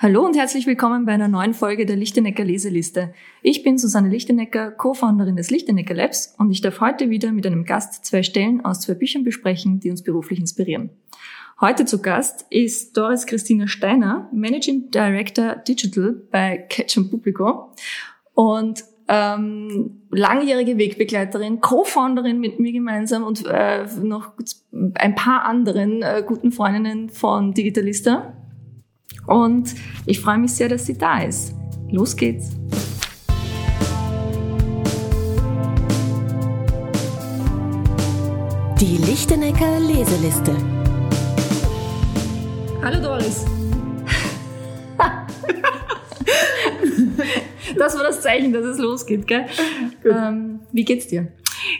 Hallo und herzlich willkommen bei einer neuen Folge der Lichtenecker Leseliste. Ich bin Susanne Lichtenecker, Co-Founderin des Lichtenecker Labs und ich darf heute wieder mit einem Gast zwei Stellen aus zwei Büchern besprechen, die uns beruflich inspirieren. Heute zu Gast ist Doris Christina Steiner, Managing Director Digital bei Catch Publico und ähm, langjährige Wegbegleiterin, Co-Founderin mit mir gemeinsam und äh, noch ein paar anderen äh, guten Freundinnen von Digitalista. Und ich freue mich sehr, dass sie da ist. Los geht's. Die Lichtenecker Leseliste. Hallo Doris. das war das Zeichen, dass es losgeht, gell? Ähm, wie geht's dir?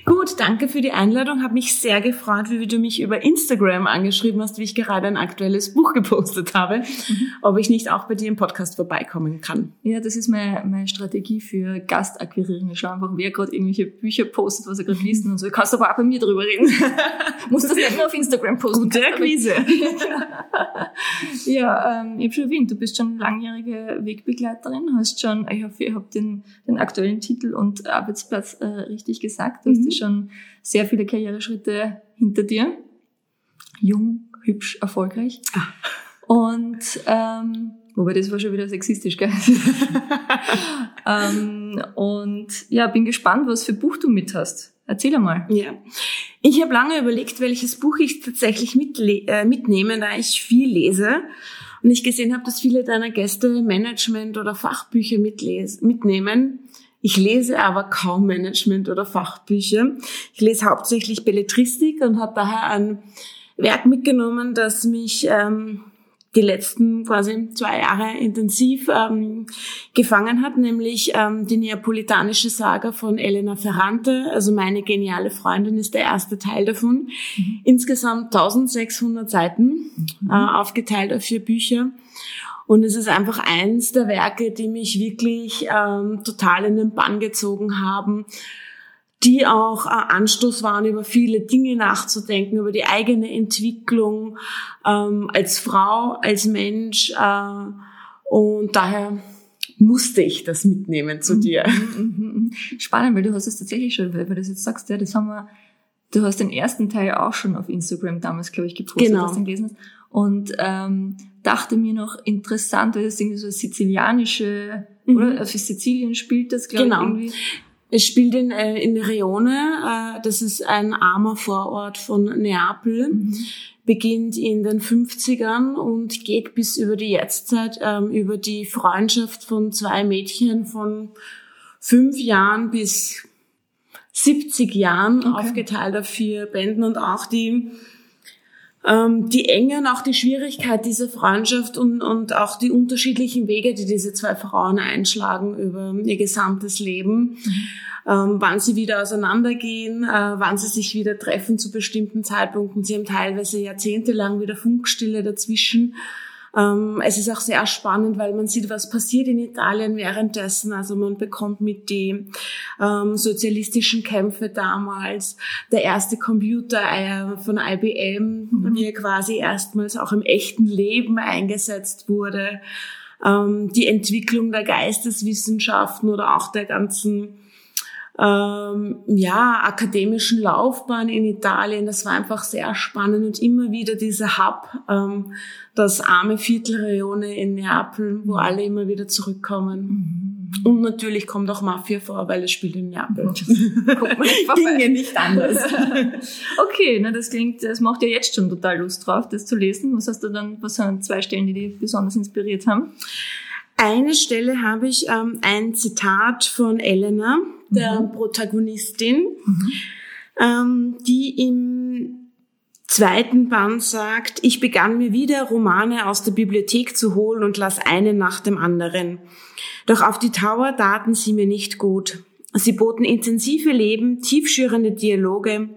Gut, danke für die Einladung. Habe mich sehr gefreut, wie du mich über Instagram angeschrieben hast, wie ich gerade ein aktuelles Buch gepostet habe, mhm. ob ich nicht auch bei dir im Podcast vorbeikommen kann. Ja, das ist meine, meine Strategie für Gastakquirierung. Ich schaue einfach, wer gerade irgendwelche Bücher postet, was er gerade liest und so. Du kannst aber auch bei mir drüber reden. Muss das nicht nur auf Instagram posten. Gute Akquise. ja, ähm, ich habe schon erwähnt, du bist schon langjährige Wegbegleiterin, hast schon, ich hoffe, ihr habt den, den aktuellen Titel und Arbeitsplatz äh, richtig gesagt. Du hast mhm. Schon sehr viele Karriereschritte hinter dir. Jung, hübsch, erfolgreich. Ah. Und ähm, wobei das war schon wieder sexistisch, gell? ähm, und ja, bin gespannt, was für Buch du mit hast. Erzähl einmal. Ja. Ich habe lange überlegt, welches Buch ich tatsächlich äh, mitnehme, da ich viel lese. Und ich gesehen habe, dass viele deiner Gäste Management- oder Fachbücher mitnehmen. Ich lese aber kaum Management- oder Fachbücher. Ich lese hauptsächlich Belletristik und habe daher ein Werk mitgenommen, das mich ähm, die letzten quasi zwei Jahre intensiv ähm, gefangen hat, nämlich ähm, die neapolitanische Saga von Elena Ferrante. Also meine geniale Freundin ist der erste Teil davon. Mhm. Insgesamt 1600 Seiten, mhm. äh, aufgeteilt auf vier Bücher. Und es ist einfach eins der Werke, die mich wirklich ähm, total in den Bann gezogen haben, die auch äh, Anstoß waren, über viele Dinge nachzudenken, über die eigene Entwicklung ähm, als Frau, als Mensch. Äh, und daher musste ich das mitnehmen zu dir. Mhm, mhm, mhm, Spannend, weil du hast es tatsächlich schon, weil du das jetzt sagst, ja, das haben wir, du hast den ersten Teil auch schon auf Instagram damals, glaube ich, gepostet, genau. was du gelesen hast. Und ähm, dachte mir noch interessant, weil das irgendwie so sizilianische, mhm. oder? Auf Sizilien spielt das, glaube genau. ich, irgendwie. Es spielt in, äh, in Rione, äh, das ist ein armer Vorort von Neapel, mhm. beginnt in den 50ern und geht bis über die Jetztzeit, ähm, über die Freundschaft von zwei Mädchen von fünf Jahren bis 70 Jahren, okay. aufgeteilt auf vier Bänden und auch die ähm, die Enge und auch die Schwierigkeit dieser Freundschaft und, und auch die unterschiedlichen Wege, die diese zwei Frauen einschlagen über ihr gesamtes Leben. Mhm. Ähm, wann sie wieder auseinandergehen, äh, wann sie sich wieder treffen zu bestimmten Zeitpunkten. Sie haben teilweise jahrzehntelang wieder Funkstille dazwischen. Ähm, es ist auch sehr spannend, weil man sieht, was passiert in Italien währenddessen. Also man bekommt mit die ähm, sozialistischen Kämpfe damals, der erste Computer äh, von IBM, mhm. wie er quasi erstmals auch im echten Leben eingesetzt wurde, ähm, die Entwicklung der Geisteswissenschaften oder auch der ganzen ähm, ja, akademischen Laufbahn in Italien. Das war einfach sehr spannend und immer wieder dieser Hub, ähm, das arme Viertelreone in Neapel, wo mhm. alle immer wieder zurückkommen. Mhm. Und natürlich kommt auch Mafia vor, weil es spielt in Neapel. Guck mal nicht Ginge nicht anders. okay, na das klingt, das macht ja jetzt schon total Lust drauf, das zu lesen. Was hast du dann, was sind zwei Stellen, die dich besonders inspiriert haben? Eine Stelle habe ich ähm, ein Zitat von Elena, der mhm. Protagonistin, mhm. ähm, die im zweiten Band sagt, ich begann mir wieder Romane aus der Bibliothek zu holen und las einen nach dem anderen. Doch auf die Tower daten sie mir nicht gut. Sie boten intensive Leben, tiefschürende Dialoge,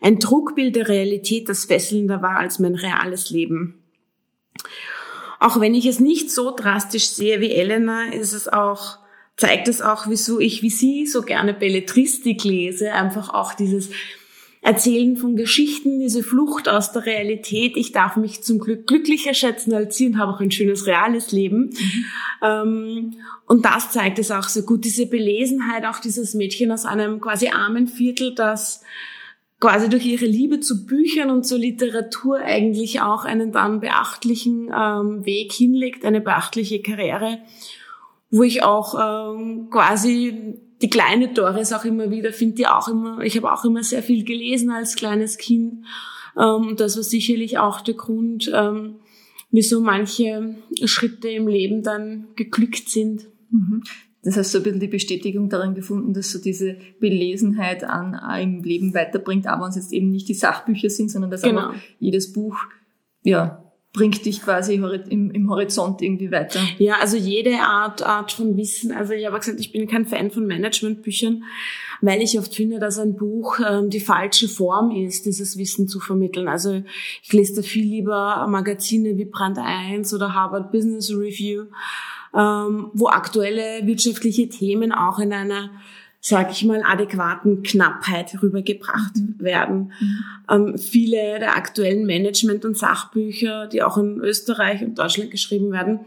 ein Trugbild der Realität, das fesselnder war als mein reales Leben. Auch wenn ich es nicht so drastisch sehe wie Elena, ist es auch, zeigt es auch, wieso ich wie sie so gerne Belletristik lese. Einfach auch dieses, Erzählen von Geschichten, diese Flucht aus der Realität. Ich darf mich zum Glück glücklicher schätzen als sie und habe auch ein schönes reales Leben. Mhm. Und das zeigt es auch so gut, diese Belesenheit, auch dieses Mädchen aus einem quasi armen Viertel, das quasi durch ihre Liebe zu Büchern und zur Literatur eigentlich auch einen dann beachtlichen ähm, Weg hinlegt, eine beachtliche Karriere, wo ich auch ähm, quasi die kleine Doris auch immer wieder finde, die auch immer, ich habe auch immer sehr viel gelesen als kleines Kind. Ähm, das war sicherlich auch der Grund, ähm, wieso manche Schritte im Leben dann geglückt sind. Mhm. Das heißt, so ein bisschen die Bestätigung darin gefunden, dass so diese Belesenheit an äh, im Leben weiterbringt, aber uns jetzt eben nicht die Sachbücher sind, sondern dass genau. einfach jedes Buch, ja, bringt dich quasi im, im Horizont irgendwie weiter. Ja, also jede Art, Art von Wissen. Also ich habe gesagt, ich bin kein Fan von Managementbüchern, weil ich oft finde, dass ein Buch ähm, die falsche Form ist, dieses Wissen zu vermitteln. Also ich lese da viel lieber Magazine wie Brand 1 oder Harvard Business Review ähm, wo aktuelle wirtschaftliche Themen auch in einer sage ich mal, adäquaten Knappheit rübergebracht mhm. werden. Mhm. Ähm, viele der aktuellen Management- und Sachbücher, die auch in Österreich und Deutschland geschrieben werden,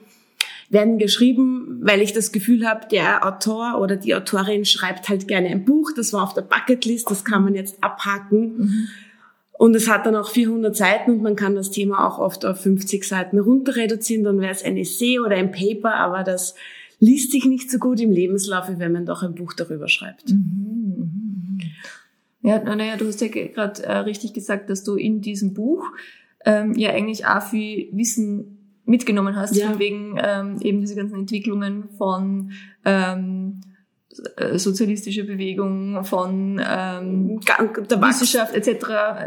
werden geschrieben, weil ich das Gefühl habe, der Autor oder die Autorin schreibt halt gerne ein Buch, das war auf der Bucketlist, das kann man jetzt abhaken. Mhm. Und es hat dann auch 400 Seiten und man kann das Thema auch oft auf 50 Seiten runter reduzieren. Dann wäre es ein Essay oder ein Paper, aber das liest sich nicht so gut im Lebenslauf, wie wenn man doch ein Buch darüber schreibt. Mhm. Ja, naja, du hast ja gerade äh, richtig gesagt, dass du in diesem Buch ähm, ja eigentlich auch viel Wissen mitgenommen hast, ja. von wegen ähm, eben diese ganzen Entwicklungen von ähm, äh, sozialistische Bewegung, von ähm, Wissenschaft etc.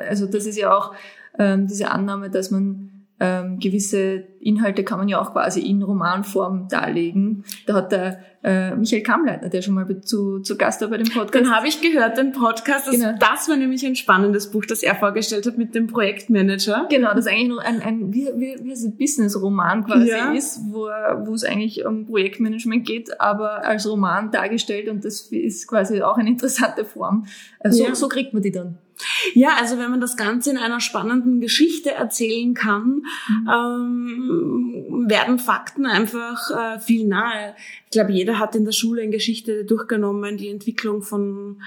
Also das ist ja auch ähm, diese Annahme, dass man ähm, gewisse Inhalte kann man ja auch quasi in Romanform darlegen. Da hat der äh, Michael Kamleitner, der schon mal zu, zu Gast war bei dem Podcast. Den habe ich gehört, den Podcast. Das, genau. das war nämlich ein spannendes Buch, das er vorgestellt hat mit dem Projektmanager. Genau, das eigentlich noch ein, ein wie, wie, wie ein Business-Roman quasi ja. ist, wo, wo es eigentlich um Projektmanagement geht, aber als Roman dargestellt und das ist quasi auch eine interessante Form. Also ja. so kriegt man die dann. Ja, also wenn man das Ganze in einer spannenden Geschichte erzählen kann, mhm. ähm, werden Fakten einfach äh, viel nahe. Ich glaube, jeder hat in der Schule in Geschichte durchgenommen, die Entwicklung von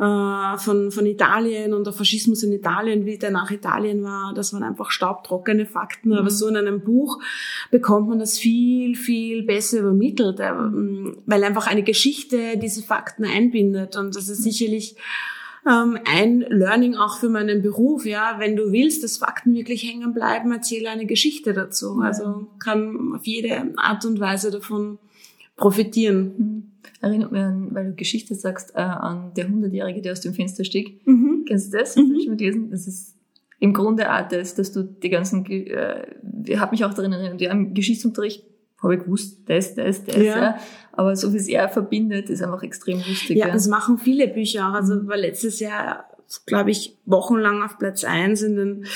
äh, von, von Italien und der Faschismus in Italien, wie der nach Italien war. Das waren einfach staubtrockene Fakten. Mhm. Aber so in einem Buch bekommt man das viel, viel besser übermittelt, äh, weil einfach eine Geschichte diese Fakten einbindet. Und das ist sicherlich ähm, ein Learning auch für meinen Beruf. Ja, wenn du willst, dass Fakten wirklich hängen bleiben, erzähle eine Geschichte dazu. Also kann auf jede Art und Weise davon profitieren. Mhm. Erinnert mich an, weil du Geschichte sagst, äh, an der Hundertjährige, der aus dem Fenster stieg. Mhm. Kennst du das? Mhm. Du schon gelesen? Das ist im Grunde auch das, dass du die ganzen, äh, ich habe mich auch daran erinnert, ja, im Geschichtsunterricht habe ich gewusst, das, das, das, ja. ja. Aber so wie es er verbindet, ist einfach extrem lustig. Ja, ja. das machen viele Bücher auch. Also war letztes Jahr, glaube ich, wochenlang auf Platz eins in den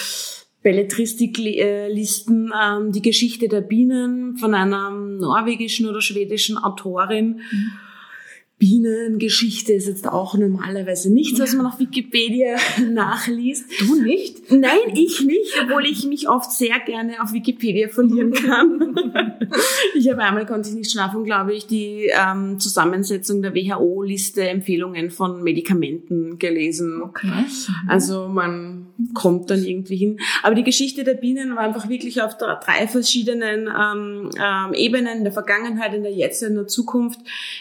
Belletristiklisten ähm, die Geschichte der Bienen von einer norwegischen oder schwedischen Autorin. Mhm Bienengeschichte ist jetzt auch normalerweise nichts, was man auf Wikipedia nachliest. Du nicht? Nein, ich nicht, obwohl ich mich oft sehr gerne auf Wikipedia verlieren kann. ich habe einmal, konnte ich nicht schlafen, glaube ich, die ähm, Zusammensetzung der WHO-Liste Empfehlungen von Medikamenten gelesen. Okay. Also man kommt dann irgendwie hin. Aber die Geschichte der Bienen war einfach wirklich auf drei verschiedenen ähm, ähm, Ebenen, der Vergangenheit, in der Jetzt, in der Zukunft,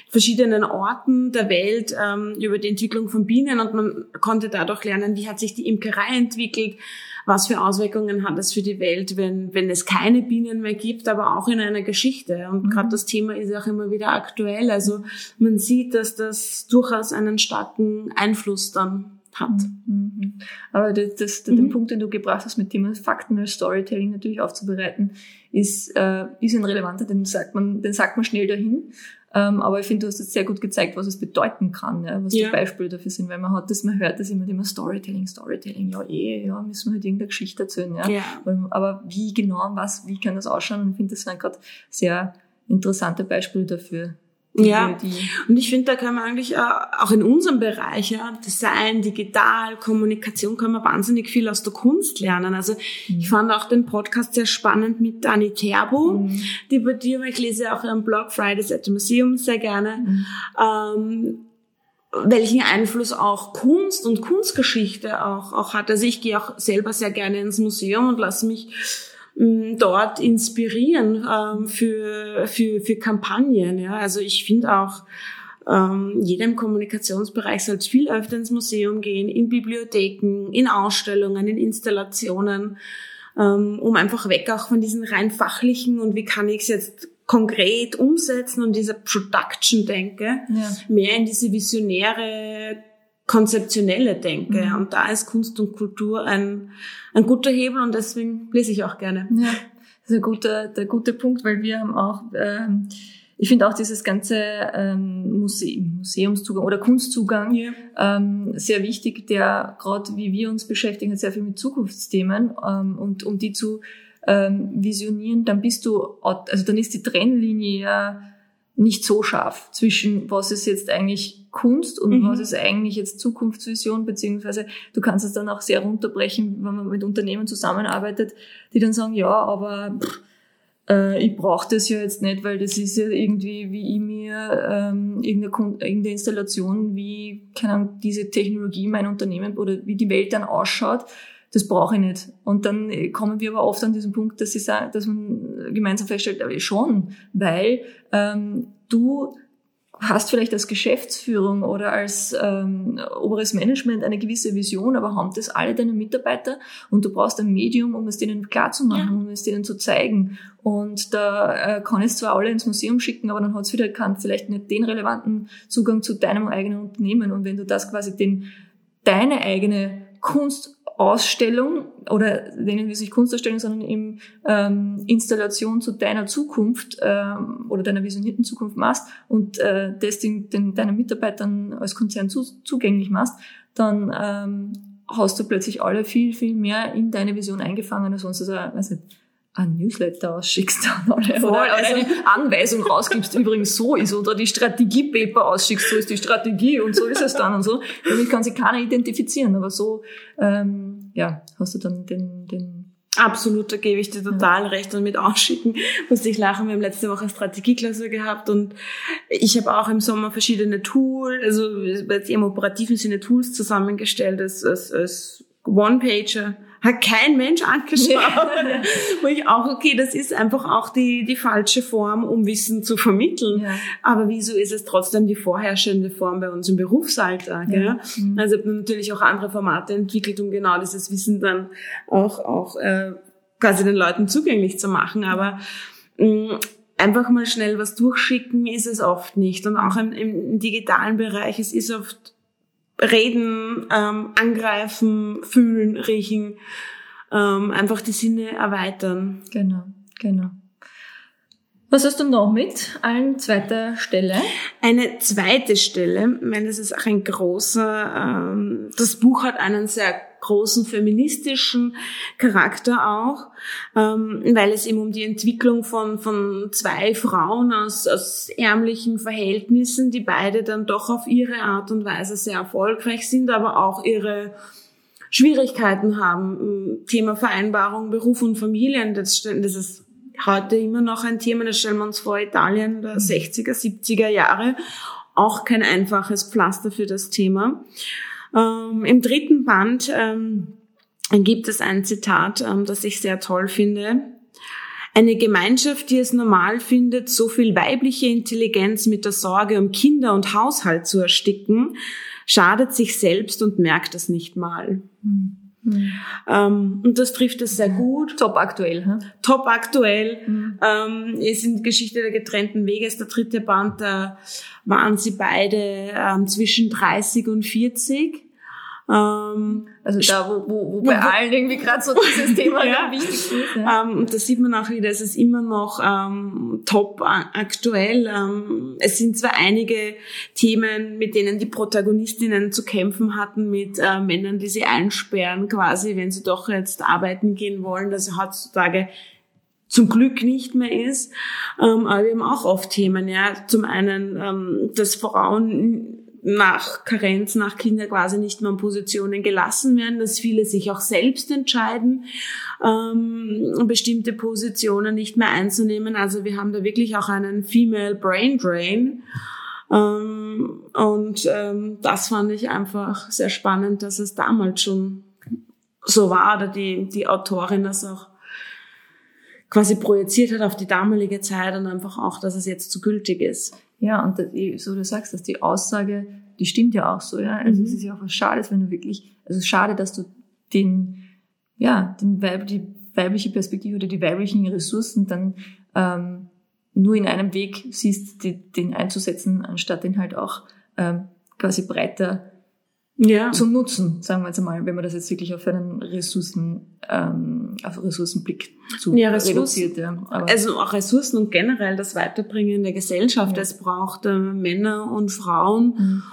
verschiedenen Orten Orten der Welt ähm, über die Entwicklung von Bienen und man konnte dadurch lernen, wie hat sich die Imkerei entwickelt, was für Auswirkungen hat es für die Welt, wenn, wenn es keine Bienen mehr gibt, aber auch in einer Geschichte. Und mhm. gerade das Thema ist auch immer wieder aktuell. Also man sieht, dass das durchaus einen starken Einfluss dann hat. Mhm. Aber das, das, mhm. den Punkt, den du gebracht hast, mit dem Fakten als Storytelling natürlich aufzubereiten, ist, äh, ist ein relevanter, den sagt man, den sagt man schnell dahin. Ähm, aber ich finde, du hast jetzt sehr gut gezeigt, was es bedeuten kann, ja, was ja. die Beispiele dafür sind, weil man hat das, man hört das immer, immer Storytelling, Storytelling, ja eh, ja, müssen wir halt irgendeine Geschichte erzählen, ja. ja. Aber wie genau, was, wie kann das ausschauen? Und ich finde, das sind gerade sehr interessante Beispiele dafür, ja, und ich finde, da kann man eigentlich äh, auch in unserem Bereich, ja, Design, Digital, Kommunikation, kann man wahnsinnig viel aus der Kunst lernen. Also mhm. ich fand auch den Podcast sehr spannend mit Dani Terbo, mhm. die bei dir, ich lese auch ihren Blog Fridays at the Museum sehr gerne. Mhm. Ähm, welchen Einfluss auch Kunst und Kunstgeschichte auch, auch hat. Also ich gehe auch selber sehr gerne ins Museum und lasse mich dort inspirieren ähm, für, für, für Kampagnen. Ja? Also ich finde auch, ähm, jeder im Kommunikationsbereich sollte viel öfter ins Museum gehen, in Bibliotheken, in Ausstellungen, in Installationen, ähm, um einfach weg auch von diesen rein fachlichen und wie kann ich es jetzt konkret umsetzen und diese Production denke, ja. mehr in diese visionäre konzeptionelle denke. Mhm. Und da ist Kunst und Kultur ein, ein guter Hebel und deswegen lese ich auch gerne. Ja, das ist ein guter, der gute Punkt, weil wir haben auch, ähm, ich finde auch dieses ganze ähm, Museum, Museumszugang oder Kunstzugang ja. ähm, sehr wichtig, der gerade wie wir uns beschäftigen, sehr viel mit Zukunftsthemen ähm, und um die zu ähm, visionieren, dann bist du, also dann ist die Trennlinie ja nicht so scharf zwischen was ist jetzt eigentlich Kunst und mhm. was ist eigentlich jetzt Zukunftsvision, beziehungsweise du kannst es dann auch sehr runterbrechen, wenn man mit Unternehmen zusammenarbeitet, die dann sagen, ja, aber pff, äh, ich brauche das ja jetzt nicht, weil das ist ja irgendwie, wie ich mir ähm, irgendeine, irgendeine Installation, wie keine Ahnung, diese Technologie mein Unternehmen oder wie die Welt dann ausschaut, das brauche ich nicht. Und dann kommen wir aber oft an diesen Punkt, dass, sie sagen, dass man gemeinsam feststellt, aber schon, weil ähm, du hast vielleicht als Geschäftsführung oder als ähm, oberes Management eine gewisse Vision, aber haben das alle deine Mitarbeiter und du brauchst ein Medium, um es denen klarzumachen, ja. um es denen zu zeigen. Und da äh, kann ich zwar alle ins Museum schicken, aber dann hat es wieder kann vielleicht nicht den relevanten Zugang zu deinem eigenen Unternehmen. Und wenn du das quasi den deine eigene Kunst Ausstellung oder nennen wir sich Kunstausstellung, sondern eben ähm, Installation zu deiner Zukunft ähm, oder deiner visionierten Zukunft machst und äh, das den, den, deinen Mitarbeitern als Konzern zu, zugänglich machst, dann ähm, hast du plötzlich alle viel, viel mehr in deine Vision eingefangen als sonst. Also, weiß nicht, ein Newsletter ausschickst dann alle, Voll, oder, oder also eine Anweisung rausgibst, übrigens so ist, oder die Strategiepaper ausschickst, so ist die Strategie und so ist es dann und so. Damit kann sich keiner identifizieren, aber so, ähm, ja, hast du dann den, den Absolut, da gebe ich dir total ja. recht und mit Ausschicken musste ich lachen. Wir haben letzte Woche Strategieklasse gehabt und ich habe auch im Sommer verschiedene Tools, also im operativen Sinne Tools zusammengestellt als, als, als One-Pager hat kein Mensch angeschaut. Wo ich auch, okay, das ist einfach auch die, die falsche Form, um Wissen zu vermitteln. Ja. Aber wieso ist es trotzdem die vorherrschende Form bei uns im Berufsalltag? Ja. Mhm. Also natürlich auch andere Formate entwickelt, um genau dieses Wissen dann auch, auch äh, quasi den Leuten zugänglich zu machen. Aber mh, mm, einfach mal schnell was durchschicken ist es oft nicht. Und auch im, im digitalen Bereich, es ist oft reden, ähm, angreifen, fühlen, riechen, ähm, einfach die Sinne erweitern. Genau, genau. Was hast du noch mit an zweiter Stelle? Eine zweite Stelle, ich meine, das ist auch ein großer, ähm, das Buch hat einen sehr großen feministischen Charakter auch, ähm, weil es eben um die Entwicklung von, von zwei Frauen aus, aus ärmlichen Verhältnissen, die beide dann doch auf ihre Art und Weise sehr erfolgreich sind, aber auch ihre Schwierigkeiten haben. Thema Vereinbarung, Beruf und Familien, das, das ist heute immer noch ein Thema, das stellen wir uns vor, Italien der 60er, 70er Jahre. Auch kein einfaches Pflaster für das Thema. Ähm, Im dritten Band ähm, gibt es ein Zitat, ähm, das ich sehr toll finde. Eine Gemeinschaft, die es normal findet, so viel weibliche Intelligenz mit der Sorge um Kinder und Haushalt zu ersticken, schadet sich selbst und merkt es nicht mal. Mhm. Ähm, und das trifft es sehr gut. Top aktuell. Hm? Top aktuell. Mhm. Ähm, ist in Geschichte der getrennten Wege, ist der dritte Band, da waren sie beide ähm, zwischen 30 und 40. Ähm, also da, wo, wo, wo bei wo, allen irgendwie gerade so dieses Thema ja. wichtig ist. Ja. Ähm, und da sieht man auch wieder, es ist immer noch ähm, top aktuell. Ähm, es sind zwar einige Themen, mit denen die Protagonistinnen zu kämpfen hatten, mit äh, Männern, die sie einsperren, quasi, wenn sie doch jetzt arbeiten gehen wollen. Also heutzutage zum Glück nicht mehr ist. Ähm, aber wir haben auch oft Themen, ja. Zum einen, ähm, dass Frauen nach Karenz, nach Kinder quasi nicht mehr in Positionen gelassen werden, dass viele sich auch selbst entscheiden, ähm, bestimmte Positionen nicht mehr einzunehmen. Also wir haben da wirklich auch einen Female Brain Drain. Ähm, und ähm, das fand ich einfach sehr spannend, dass es damals schon so war, oder die, die Autorin das auch quasi projiziert hat auf die damalige Zeit und einfach auch, dass es jetzt so gültig ist. Ja, und so du sagst, dass die Aussage, die stimmt ja auch so, ja. Also mhm. es ist ja auch was Schades, wenn du wirklich, also schade, dass du den, ja, den Weib, die weibliche Perspektive oder die weiblichen Ressourcen dann ähm, nur in einem Weg siehst, die, den einzusetzen, anstatt den halt auch ähm, quasi breiter ja. zu nutzen, sagen wir jetzt einmal, wenn man das jetzt wirklich auf einen Ressourcen, ähm, auf Ressourcenblick zu ja, reduziert. Ja. Aber also auch Ressourcen und generell das Weiterbringen der Gesellschaft. Ja. Es braucht äh, Männer und Frauen,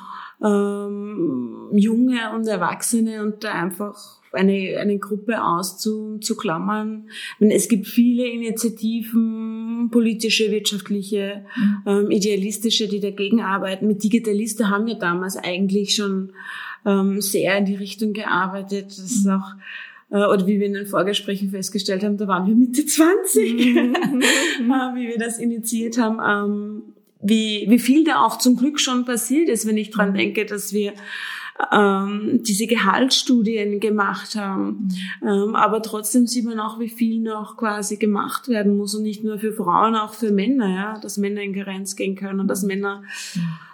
mhm. ähm, Junge und Erwachsene und da einfach eine, eine Gruppe auszuklammern. Es gibt viele Initiativen, politische, wirtschaftliche, mhm. ähm, idealistische, die dagegen arbeiten. Mit Digitalisten haben wir damals eigentlich schon ähm, sehr in die Richtung gearbeitet. Das ist mhm. auch äh, oder wie wir in den Vorgesprächen festgestellt haben, da waren wir Mitte 20, mhm. äh, wie wir das initiiert haben. Ähm, wie, wie viel da auch zum Glück schon passiert ist, wenn ich dran mhm. denke, dass wir ähm, diese Gehaltsstudien gemacht haben. Ähm, aber trotzdem sieht man auch, wie viel noch quasi gemacht werden muss und nicht nur für Frauen, auch für Männer, ja, dass Männer in Karenz gehen können und dass Männer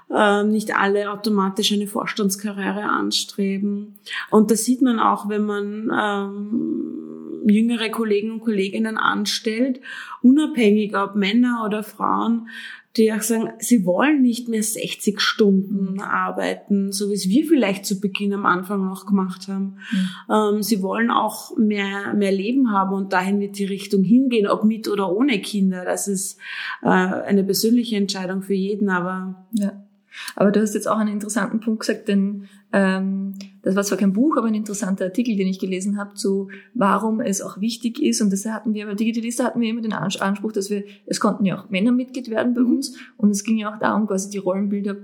nicht alle automatisch eine Vorstandskarriere anstreben. Und das sieht man auch, wenn man ähm, jüngere Kollegen und Kolleginnen anstellt, unabhängig ob Männer oder Frauen, die auch sagen, sie wollen nicht mehr 60 Stunden arbeiten, so wie es wir vielleicht zu Beginn am Anfang noch gemacht haben. Mhm. Ähm, sie wollen auch mehr, mehr Leben haben und dahin wird die Richtung hingehen, ob mit oder ohne Kinder. Das ist äh, eine persönliche Entscheidung für jeden, aber ja. Aber du hast jetzt auch einen interessanten Punkt gesagt, denn ähm, das war zwar kein Buch, aber ein interessanter Artikel, den ich gelesen habe, zu warum es auch wichtig ist. Und das hatten wir bei Digitalista hatten wir immer den Anspruch, dass wir, es konnten ja auch Männer Mitglied werden bei mhm. uns. Und es ging ja auch darum, quasi die Rollenbilder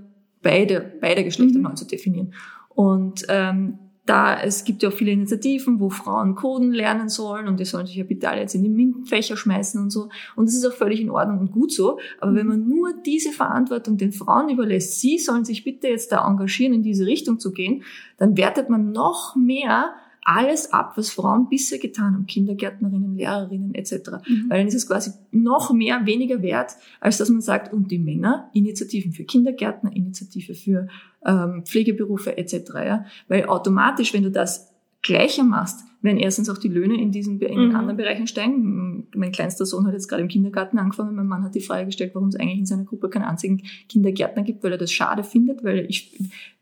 beider, beider Geschlechter mhm. neu zu definieren. Und ähm, da es gibt ja auch viele Initiativen, wo Frauen Coden lernen sollen und die sollen sich ja bitte alle jetzt in die MINT-Fächer schmeißen und so. Und das ist auch völlig in Ordnung und gut so. Aber wenn man nur diese Verantwortung den Frauen überlässt, sie sollen sich bitte jetzt da engagieren, in diese Richtung zu gehen, dann wertet man noch mehr alles ab, was Frauen bisher getan haben, Kindergärtnerinnen, Lehrerinnen etc. Mhm. Weil dann ist es quasi noch mehr weniger wert, als dass man sagt, und die Männer, Initiativen für Kindergärtner, Initiative für ähm, Pflegeberufe etc. Ja? Weil automatisch, wenn du das gleicher machst, werden erstens auch die Löhne in diesen in den mhm. anderen Bereichen steigen. Mein kleinster Sohn hat jetzt gerade im Kindergarten angefangen. Mein Mann hat die Frage gestellt, warum es eigentlich in seiner Gruppe keinen einzigen Kindergärtner gibt, weil er das schade findet, weil ich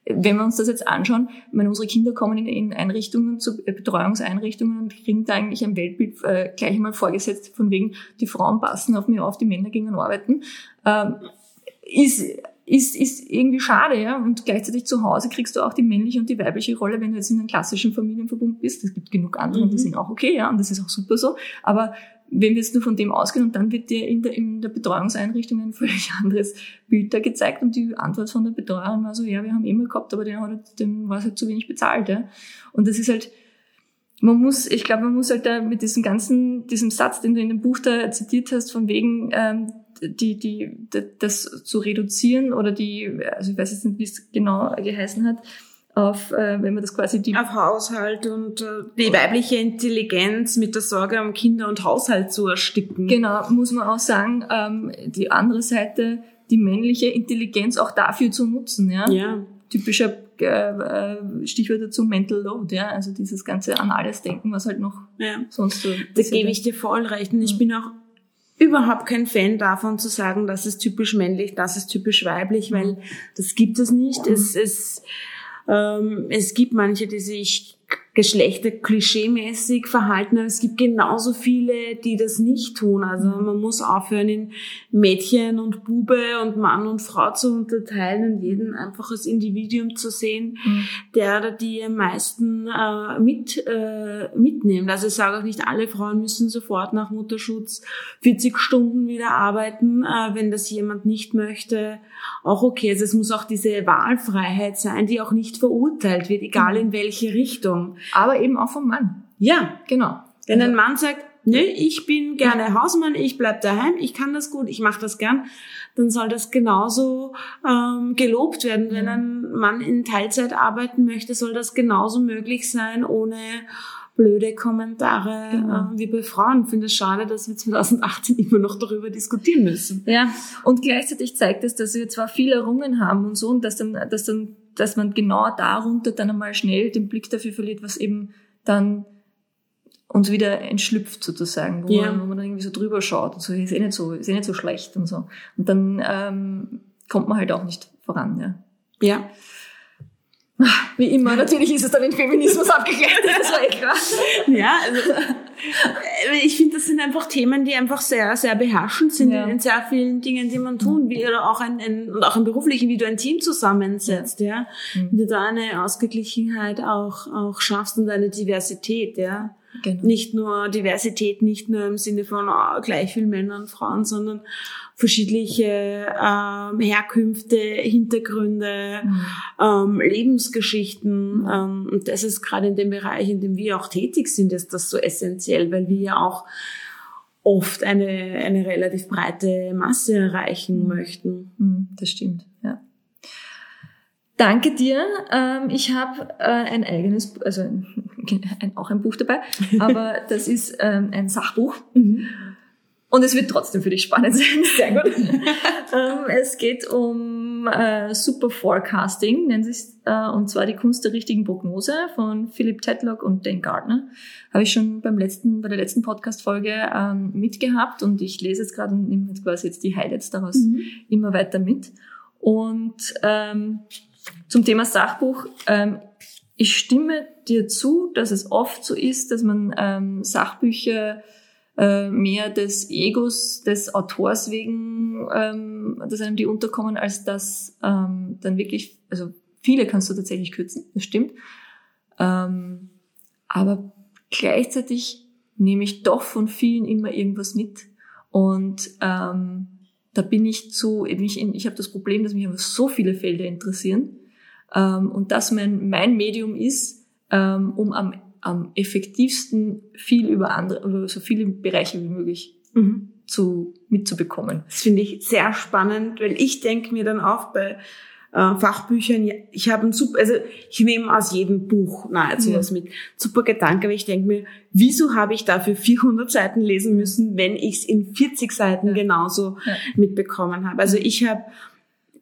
wenn wir uns das jetzt anschauen, meine, unsere Kinder kommen in, in Einrichtungen, zu äh, Betreuungseinrichtungen und kriegen da eigentlich ein Weltbild äh, gleich einmal vorgesetzt, von wegen, die Frauen passen auf mir auf, die Männer gingen arbeiten, ähm, ist, ist, ist irgendwie schade, ja. Und gleichzeitig zu Hause kriegst du auch die männliche und die weibliche Rolle, wenn du jetzt in einem klassischen Familienverbund bist. Es gibt genug andere, mhm. die sind auch okay, ja, und das ist auch super so. Aber wenn wir jetzt nur von dem ausgehen und dann wird dir in der, in der Betreuungseinrichtung ein völlig anderes Bild da gezeigt und die Antwort von der Betreuerin war so, ja, wir haben immer gehabt, aber den, hat, dem war es halt zu wenig bezahlt. Ja. Und das ist halt, man muss, ich glaube, man muss halt da mit diesem ganzen, diesem Satz, den du in dem Buch da zitiert hast, von wegen, ähm, die, die, das zu reduzieren oder die, also ich weiß jetzt nicht, wie es genau geheißen hat, auf, äh, wenn man das quasi die auf Haushalt und äh, die weibliche Intelligenz mit der Sorge um Kinder und Haushalt zu ersticken. Genau, muss man auch sagen, ähm, die andere Seite, die männliche Intelligenz auch dafür zu nutzen, ja. Ja. Typischer äh, äh Stichwort dazu Mental Load, ja, also dieses ganze an alles denken, was halt noch ja. sonst so. Da gebe ich dir voll recht und ich bin auch überhaupt kein Fan davon zu sagen, das ist typisch männlich, das ist typisch weiblich, weil das gibt es nicht. Es, es ähm, es gibt manche, die sich Geschlechter klischeemäßig verhalten, aber es gibt genauso viele, die das nicht tun. Also man muss aufhören, in Mädchen und Bube und Mann und Frau zu unterteilen und jeden einfach als Individuum zu sehen, mhm. der oder die am meisten äh, mit, äh, mitnimmt. Also ich sage auch nicht, alle Frauen müssen sofort nach Mutterschutz 40 Stunden wieder arbeiten, äh, wenn das jemand nicht möchte. Auch okay. Also es muss auch diese Wahlfreiheit sein, die auch nicht verurteilt wird, egal mhm. in welche Richtung aber eben auch vom Mann. Ja, genau. Wenn also, ein Mann sagt, nee, ich bin gerne Hausmann, ich bleib daheim, ich kann das gut, ich mache das gern, dann soll das genauso ähm, gelobt werden. Wenn ein Mann in Teilzeit arbeiten möchte, soll das genauso möglich sein, ohne blöde Kommentare genau. äh, wie bei Frauen. Ich finde es schade, dass wir 2018 immer noch darüber diskutieren müssen. Ja, und gleichzeitig zeigt es, dass wir zwar viel errungen haben und so, und dass dann, dass dann dass man genau darunter dann einmal schnell den Blick dafür verliert, was eben dann uns wieder entschlüpft sozusagen, wo, ja. man, wo man dann irgendwie so drüber schaut und so, ist eh nicht so, ist eh nicht so schlecht und so. Und dann ähm, kommt man halt auch nicht voran, ja. Ja. Wie immer, natürlich ist es dann in Feminismus abgeklärt, das ja eh klar. Ja, also ich finde, das sind einfach Themen, die einfach sehr, sehr beherrschend sind ja. in sehr vielen Dingen, die man tun will oder auch ein, ein und auch im beruflichen, wie du ein Team zusammensetzt, ja, mhm. wie du da eine Ausgeglichenheit auch auch schaffst und eine Diversität, ja. Genau. Nicht nur Diversität, nicht nur im Sinne von oh, gleich viel Männer und Frauen, sondern verschiedliche ähm, Herkünfte, Hintergründe, mhm. ähm, Lebensgeschichten. Ähm, und das ist gerade in dem Bereich, in dem wir auch tätig sind, ist das so essentiell, weil wir ja auch oft eine, eine relativ breite Masse erreichen mhm. möchten. Mhm, das stimmt, ja. Danke dir. Ähm, ich habe äh, ein eigenes, also ein, auch ein Buch dabei, aber das ist ähm, ein Sachbuch. Mhm. Und es wird trotzdem für dich spannend sein. Sehr gut. ähm, es geht um äh, Super Forecasting, nennt sich äh, und zwar die Kunst der richtigen Prognose von Philip Tedlock und Dan Gardner. Habe ich schon beim letzten, bei der letzten Podcast-Folge ähm, mitgehabt und ich lese jetzt gerade und nehme jetzt quasi jetzt die Highlights daraus mhm. immer weiter mit. Und ähm, zum Thema Sachbuch, ähm, ich stimme dir zu, dass es oft so ist, dass man ähm, Sachbücher äh, mehr des Egos des Autors wegen, ähm, dass einem die unterkommen, als dass ähm, dann wirklich, also viele kannst du tatsächlich kürzen, das stimmt. Ähm, aber gleichzeitig nehme ich doch von vielen immer irgendwas mit. Und ähm, da bin ich zu, ich, ich habe das Problem, dass mich einfach so viele Felder interessieren ähm, und dass mein, mein Medium ist, ähm, um am am effektivsten viel über andere, über so viele Bereiche wie möglich mhm. zu, mitzubekommen. Das finde ich sehr spannend, weil ich denke mir dann auch bei äh, Fachbüchern, ich habe ein super, also ich nehme aus jedem Buch nahezu ja. was mit. Super Gedanke, aber ich denke mir, wieso habe ich dafür 400 Seiten lesen müssen, wenn ich es in 40 Seiten ja. genauso ja. mitbekommen habe? Also ich habe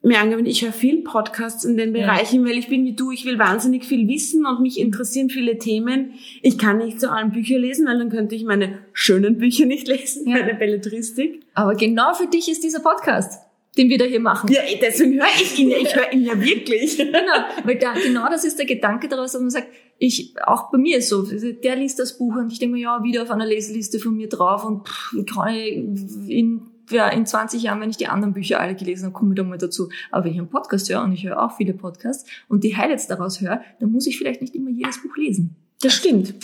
mir angewöhnt, ich höre viel Podcasts in den Bereichen, ja. weil ich bin wie du, ich will wahnsinnig viel wissen und mich interessieren viele Themen. Ich kann nicht zu allen Bücher lesen, weil dann könnte ich meine schönen Bücher nicht lesen, ja. meine Belletristik. Aber genau für dich ist dieser Podcast den wir da hier machen. Ja, deswegen höre ich ihn ja, ich höre ihn ja wirklich. genau, weil da, genau das ist der Gedanke daraus, dass man sagt, ich, auch bei mir ist so, der liest das Buch und ich denke mir, ja, wieder auf einer Leseliste von mir drauf und pff, kann ich in ja, in 20 Jahren, wenn ich die anderen Bücher alle gelesen habe, komme ich da mal dazu. Aber wenn ich einen Podcast höre, und ich höre auch viele Podcasts, und die Highlights daraus höre, dann muss ich vielleicht nicht immer jedes Buch lesen. Das stimmt.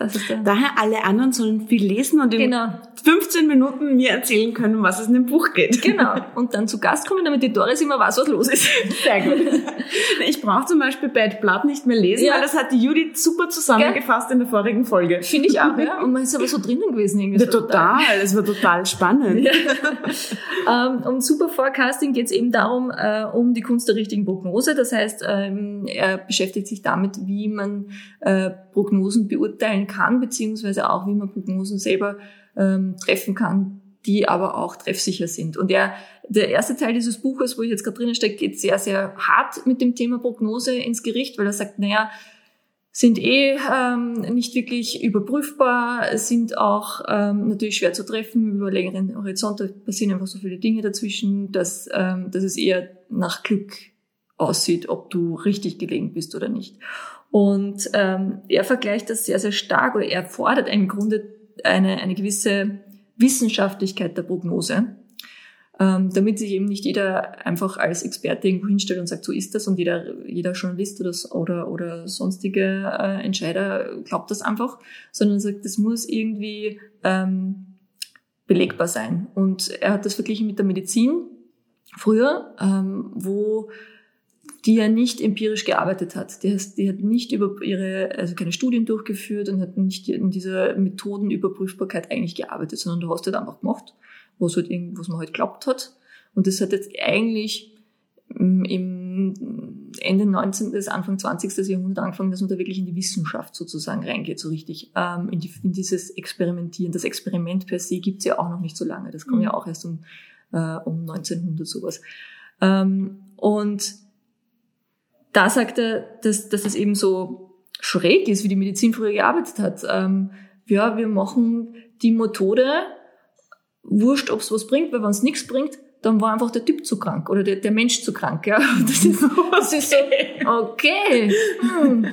Das ist der Daher alle anderen sollen viel lesen und in genau. 15 Minuten mir erzählen können, was es in dem Buch geht. Genau. Und dann zu Gast kommen, damit die Doris immer weiß, was los ist. Sehr gut. Ich brauche zum Beispiel Bad Blood nicht mehr lesen, ja. weil das hat die Judith super zusammengefasst Gell? in der vorigen Folge. Finde ich auch, ja. Und man ist aber so drinnen gewesen. Irgendwie ja, total. Es war total spannend. Ja. um, um Super Forecasting geht es eben darum, uh, um die Kunst der richtigen Prognose. Das heißt, um, er beschäftigt sich damit, wie man uh, Prognosen beurteilen kann, beziehungsweise auch, wie man Prognosen selber ähm, treffen kann, die aber auch treffsicher sind. Und der, der erste Teil dieses Buches, wo ich jetzt gerade drinnen stecke, geht sehr, sehr hart mit dem Thema Prognose ins Gericht, weil er sagt, naja, sind eh ähm, nicht wirklich überprüfbar, sind auch ähm, natürlich schwer zu treffen über längeren Horizont. Da passieren einfach so viele Dinge dazwischen, dass, ähm, dass es eher nach Glück aussieht, ob du richtig gelegen bist oder nicht. Und ähm, er vergleicht das sehr, sehr stark oder er fordert im Grunde eine, eine gewisse Wissenschaftlichkeit der Prognose, ähm, damit sich eben nicht jeder einfach als Experte irgendwo hinstellt und sagt, so ist das und jeder, jeder Journalist oder, oder, oder sonstige äh, Entscheider glaubt das einfach, sondern sagt, das muss irgendwie ähm, belegbar sein. Und er hat das verglichen mit der Medizin früher, ähm, wo die ja nicht empirisch gearbeitet hat. Die, die hat nicht über ihre, also keine Studien durchgeführt und hat nicht in dieser Methodenüberprüfbarkeit eigentlich gearbeitet, sondern du hast halt einfach gemacht, was halt was man halt glaubt hat. Und das hat jetzt eigentlich mm, im Ende 19. bis Anfang 20. Jahrhundert angefangen, dass man da wirklich in die Wissenschaft sozusagen reingeht, so richtig, ähm, in, die, in dieses Experimentieren. Das Experiment per se gibt's ja auch noch nicht so lange. Das kommt mhm. ja auch erst um, äh, um 1900 sowas. Ähm, und da sagt er, dass, dass das eben so schräg ist, wie die Medizin früher gearbeitet hat. Ähm, ja, wir machen die Methode, wurscht, ob es was bringt, weil wenn es nichts bringt, dann war einfach der Typ zu krank oder der, der Mensch zu krank. Ja, das ist, das ist so okay. Hm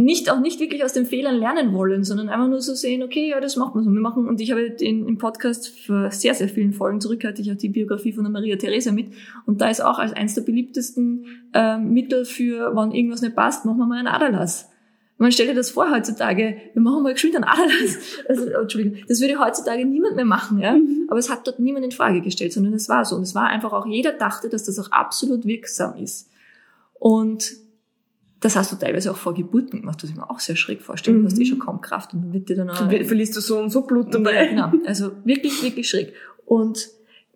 nicht auch nicht wirklich aus den Fehlern lernen wollen, sondern einfach nur so sehen, okay, ja, das macht man so. Wir machen, und ich habe in, im Podcast für sehr, sehr vielen Folgen zurück, hatte ich auch die Biografie von der Maria Theresa mit. Und da ist auch als eines der beliebtesten äh, Mittel für, wann irgendwas nicht passt, machen wir mal einen Aderlass. Man stellt dir das vor heutzutage, wir machen mal geschwind einen Aderlass. Also, oh, Entschuldigung, das würde heutzutage niemand mehr machen, ja. Mhm. Aber es hat dort niemand in Frage gestellt, sondern es war so. Und es war einfach auch, jeder dachte, dass das auch absolut wirksam ist. Und das hast du teilweise auch vor Geburten gemacht, was ich mir auch sehr schräg vorstelle. Du hast eh mhm. schon kaum Kraft und dann wird dir dann auch, dann verlierst du so und so Blut dabei. Genau. Also wirklich, wirklich schräg. Und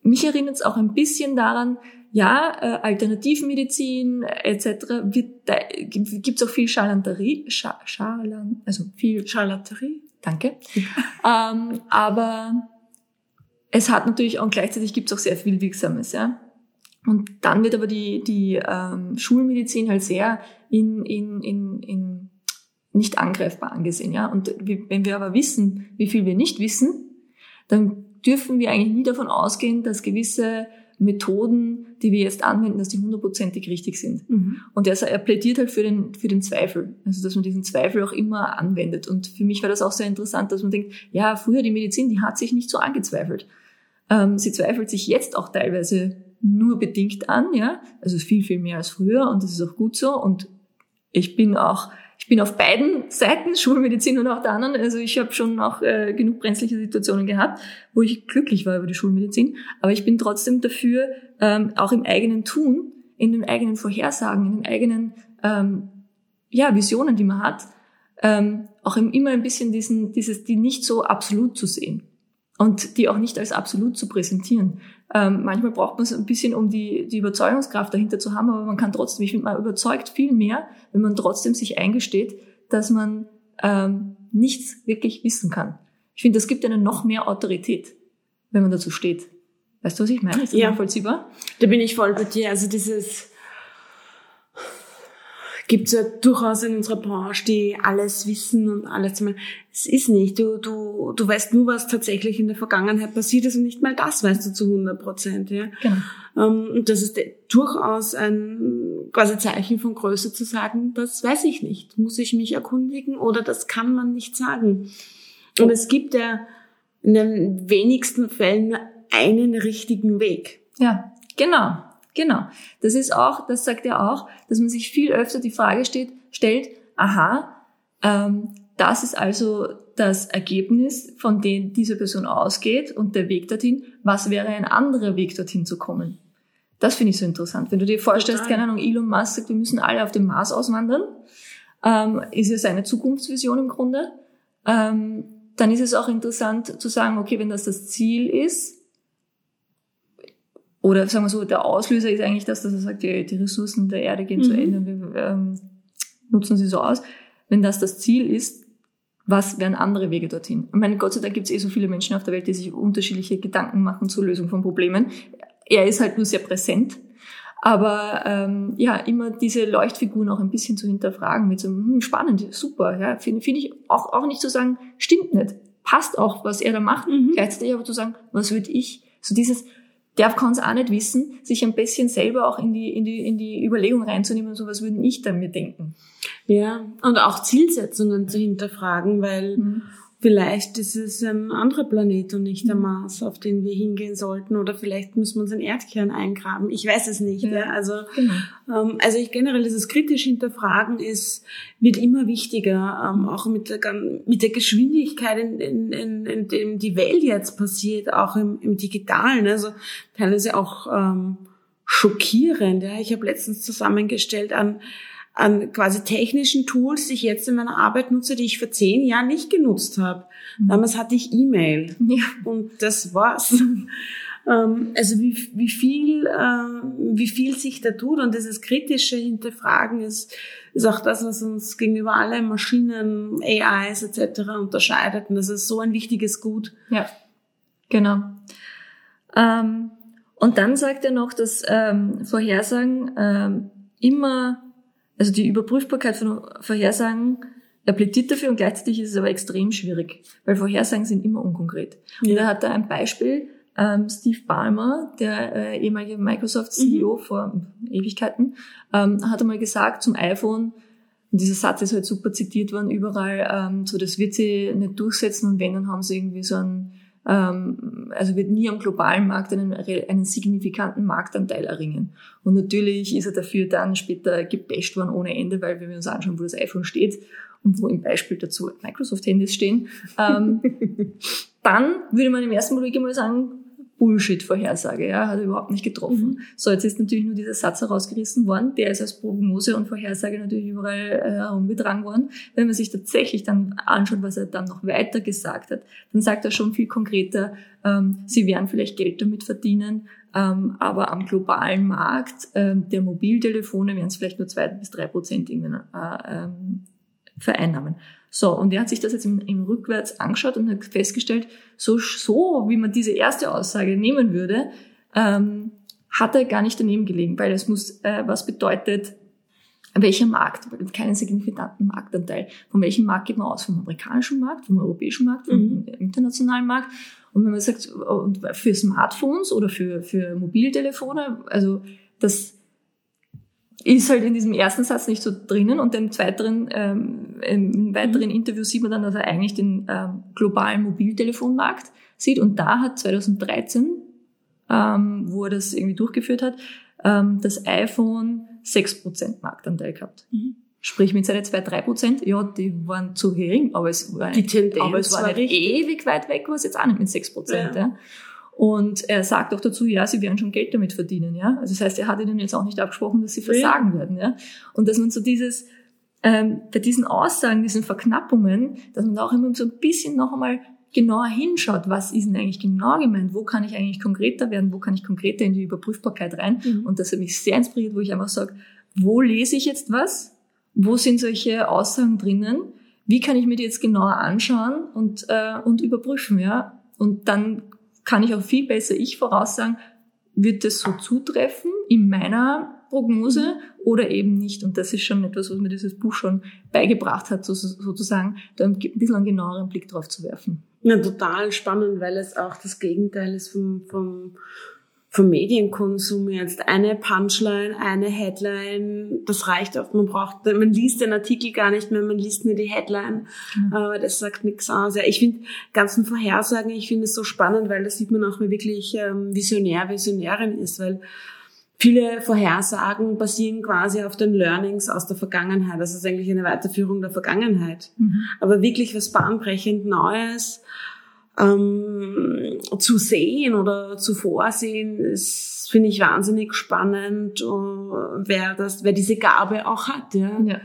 mich erinnert es auch ein bisschen daran, ja, äh, Alternativmedizin äh, etc. Wird, da, gibt's auch viel Charlanterie, Scha Charlan, also viel Charlaterie. Danke. ähm, aber es hat natürlich auch gleichzeitig gibt's auch sehr viel Wirksames, ja. Und dann wird aber die, die ähm, Schulmedizin halt sehr in, in, in, in nicht angreifbar angesehen. Ja? Und wenn wir aber wissen, wie viel wir nicht wissen, dann dürfen wir eigentlich nie davon ausgehen, dass gewisse Methoden, die wir jetzt anwenden, dass die hundertprozentig richtig sind. Mhm. Und er, er plädiert halt für den, für den Zweifel. Also, dass man diesen Zweifel auch immer anwendet. Und für mich war das auch sehr interessant, dass man denkt, ja, früher die Medizin, die hat sich nicht so angezweifelt. Ähm, sie zweifelt sich jetzt auch teilweise nur bedingt an, ja. Also viel, viel mehr als früher und das ist auch gut so. Und ich bin auch, ich bin auf beiden Seiten, Schulmedizin und auch der anderen. Also ich habe schon auch äh, genug brenzliche Situationen gehabt, wo ich glücklich war über die Schulmedizin. Aber ich bin trotzdem dafür, ähm, auch im eigenen Tun, in den eigenen Vorhersagen, in den eigenen ähm, ja, Visionen, die man hat, ähm, auch immer ein bisschen diesen, dieses, die nicht so absolut zu sehen und die auch nicht als absolut zu präsentieren. Ähm, manchmal braucht man es ein bisschen, um die, die Überzeugungskraft dahinter zu haben, aber man kann trotzdem, ich finde, man überzeugt viel mehr, wenn man trotzdem sich eingesteht, dass man ähm, nichts wirklich wissen kann. Ich finde, das gibt einen noch mehr Autorität, wenn man dazu steht. Weißt du, was ich meine? Ist das ja. nachvollziehbar? Da bin ich voll bei dir. Also dieses gibt es ja durchaus in unserer Branche, die alles wissen und alles. Es ist nicht. Du, du, du weißt nur, was tatsächlich in der Vergangenheit passiert ist und nicht mal das weißt du zu 100 Prozent. Ja? Genau. Ähm, und das ist durchaus ein quasi Zeichen von Größe zu sagen, das weiß ich nicht. Muss ich mich erkundigen oder das kann man nicht sagen. Und es gibt ja in den wenigsten Fällen nur einen richtigen Weg. Ja, genau. Genau. Das ist auch, das sagt er auch, dass man sich viel öfter die Frage steht, stellt, aha, ähm, das ist also das Ergebnis, von dem diese Person ausgeht und der Weg dorthin. Was wäre ein anderer Weg dorthin zu kommen? Das finde ich so interessant. Wenn du dir vorstellst, Total. keine Ahnung, Elon Musk sagt, wir müssen alle auf dem Mars auswandern, ähm, ist ja seine Zukunftsvision im Grunde. Ähm, dann ist es auch interessant zu sagen, okay, wenn das das Ziel ist, oder sagen wir so, der Auslöser ist eigentlich das, dass er sagt, die, die Ressourcen der Erde gehen mhm. zu Ende und wir ähm, nutzen sie so aus. Wenn das das Ziel ist, was wären andere Wege dorthin? Ich meine, Gott sei Dank gibt es eh so viele Menschen auf der Welt, die sich unterschiedliche Gedanken machen zur Lösung von Problemen. Er ist halt nur sehr präsent. Aber ähm, ja, immer diese Leuchtfiguren auch ein bisschen zu hinterfragen mit so, hm, spannend, super, ja, finde find ich auch, auch nicht zu sagen, stimmt nicht, passt auch, was er da macht, mhm. gleichzeitig aber zu sagen, was würde ich, so dieses, der kann es auch nicht wissen, sich ein bisschen selber auch in die, in die, in die Überlegung reinzunehmen, so was würde ich dann mir denken. Ja, und auch Zielsetzungen zu hinterfragen, weil mhm. Vielleicht ist es ein anderer Planet und nicht der. Mars, auf den wir hingehen sollten. Oder vielleicht müssen wir uns einen Erdkern eingraben. Ich weiß es nicht. Ja, ja. Also, genau. ähm, also ich generell dieses kritisch hinterfragen ist, wird immer wichtiger, ähm, auch mit der, mit der Geschwindigkeit, in, in, in, in dem die Welt jetzt passiert, auch im, im Digitalen. Also teilweise auch ähm, schockierend. Ja. Ich habe letztens zusammengestellt an an quasi technischen Tools, die ich jetzt in meiner Arbeit nutze, die ich vor zehn Jahren nicht genutzt habe. Mhm. Damals hatte ich E-Mail ja. und das war's. Ähm, also wie, wie viel, äh, wie viel sich da tut und dieses kritische Hinterfragen ist, ist auch das, was uns gegenüber allen Maschinen, AIs etc. unterscheidet und das ist so ein wichtiges Gut. Ja, genau. Ähm, und dann sagt er noch, dass ähm, Vorhersagen ähm, immer also die Überprüfbarkeit von Vorhersagen er plädiert dafür und gleichzeitig ist es aber extrem schwierig, weil Vorhersagen sind immer unkonkret. Und ja. hat da ein Beispiel, ähm, Steve Ballmer, der äh, ehemalige Microsoft-CEO mhm. vor Ewigkeiten, ähm, hat einmal gesagt zum iPhone, und dieser Satz ist halt super zitiert worden überall, ähm, so das wird sie nicht durchsetzen und wenn, dann haben sie irgendwie so ein also wird nie am globalen Markt einen, einen signifikanten Marktanteil erringen. Und natürlich ist er dafür dann später gebasht worden ohne Ende, weil wenn wir uns anschauen, wo das iPhone steht und wo im Beispiel dazu Microsoft-Handys stehen, ähm, dann würde man im ersten Moment mal sagen, Bullshit-Vorhersage, ja, hat er überhaupt nicht getroffen. Mhm. So, jetzt ist natürlich nur dieser Satz herausgerissen worden, der ist als Prognose und Vorhersage natürlich überall äh, herumgetragen worden. Wenn man sich tatsächlich dann anschaut, was er dann noch weiter gesagt hat, dann sagt er schon viel konkreter, ähm, sie werden vielleicht Geld damit verdienen, ähm, aber am globalen Markt ähm, der Mobiltelefone werden es vielleicht nur zwei bis drei Prozent irgendwann äh, ähm, vereinnahmen. So, und er hat sich das jetzt im, im Rückwärts angeschaut und hat festgestellt, so, so wie man diese erste Aussage nehmen würde, ähm, hat er gar nicht daneben gelegen, weil es muss, äh, was bedeutet, welcher Markt, keinen signifikanten Marktanteil. Von welchem Markt geht man aus? Vom amerikanischen Markt, vom europäischen Markt, vom mhm. internationalen Markt? Und wenn man sagt, für Smartphones oder für, für Mobiltelefone, also das, ist halt in diesem ersten Satz nicht so drinnen und im zweiten, ähm, im weiteren mhm. Interview sieht man dann, dass er eigentlich den ähm, globalen Mobiltelefonmarkt sieht und da hat 2013, ähm, wo er das irgendwie durchgeführt hat, ähm, das iPhone 6% Marktanteil gehabt. Mhm. Sprich mit seinen 2-3%, ja, die waren zu gering, aber es war, die Tendenz aber es war, war nicht ewig weit weg, was jetzt auch nicht mit 6%. Ja. Ja. Und er sagt auch dazu, ja, sie werden schon Geld damit verdienen, ja. Also das heißt, er hat ihnen jetzt auch nicht abgesprochen, dass sie versagen ja. werden, ja. Und dass man so dieses, ähm, bei diesen Aussagen, diesen Verknappungen, dass man da auch immer so ein bisschen noch einmal genauer hinschaut, was ist denn eigentlich genau gemeint, wo kann ich eigentlich konkreter werden, wo kann ich konkreter in die Überprüfbarkeit rein. Mhm. Und das hat mich sehr inspiriert, wo ich einfach sage, wo lese ich jetzt was? Wo sind solche Aussagen drinnen? Wie kann ich mir die jetzt genauer anschauen und, äh, und überprüfen, ja? Und dann kann ich auch viel besser ich voraussagen, wird das so zutreffen in meiner Prognose oder eben nicht. Und das ist schon etwas, was mir dieses Buch schon beigebracht hat, sozusagen, da ein bisschen einen genaueren Blick drauf zu werfen. Ja, total spannend, weil es auch das Gegenteil ist vom, vom vom Medienkonsum jetzt eine Punchline, eine Headline, das reicht oft. Man braucht, man liest den Artikel gar nicht mehr, man liest nur die Headline, mhm. aber das sagt nichts aus. Ja, ich finde ganzen Vorhersagen, ich finde es so spannend, weil da sieht man auch, wie wirklich ähm, visionär, Visionärin ist, weil viele Vorhersagen basieren quasi auf den Learnings aus der Vergangenheit. Das ist eigentlich eine Weiterführung der Vergangenheit. Mhm. Aber wirklich was bahnbrechend Neues ähm, zu sehen oder zu vorsehen, ist, finde ich wahnsinnig spannend, uh, wer das, wer diese Gabe auch hat, ja. ja.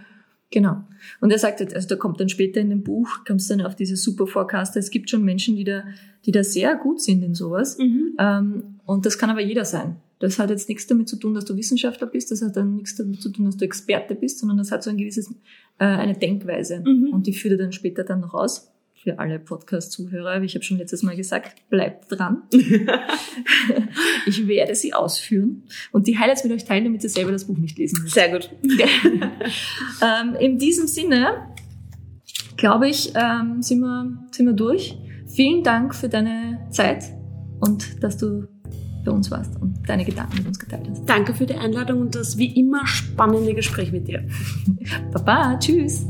Genau. Und er sagt, also da kommt dann später in dem Buch, kommt es dann auf diese Super Forecaster. Es gibt schon Menschen, die da, die da sehr gut sind in sowas. Mhm. Ähm, und das kann aber jeder sein. Das hat jetzt nichts damit zu tun, dass du Wissenschaftler bist, das hat dann nichts damit zu tun, dass du Experte bist, sondern das hat so ein gewisses, äh, eine Denkweise. Mhm. Und die führt er dann später dann noch aus für alle Podcast-Zuhörer, wie ich habe schon letztes Mal gesagt, bleibt dran. ich werde sie ausführen und die Highlights mit euch teilen, damit ihr selber das Buch nicht lesen müsst. Sehr gut. ähm, in diesem Sinne, glaube ich, ähm, sind, wir, sind wir durch. Vielen Dank für deine Zeit und dass du bei uns warst und deine Gedanken mit uns geteilt hast. Danke für die Einladung und das wie immer spannende Gespräch mit dir. Baba, tschüss.